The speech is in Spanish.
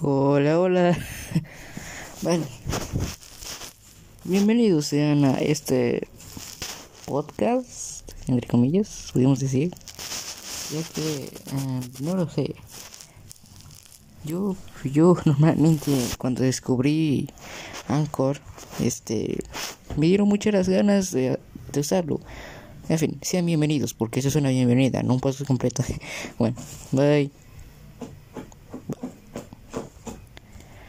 Hola, hola. bueno, bienvenidos sean a este podcast, entre comillas, podríamos decir. Ya que, eh, no lo sé. Yo, yo normalmente cuando descubrí Anchor, este, me dieron muchas las ganas de, de usarlo. En fin, sean bienvenidos, porque eso es una bienvenida, no un paso completo. bueno, bye.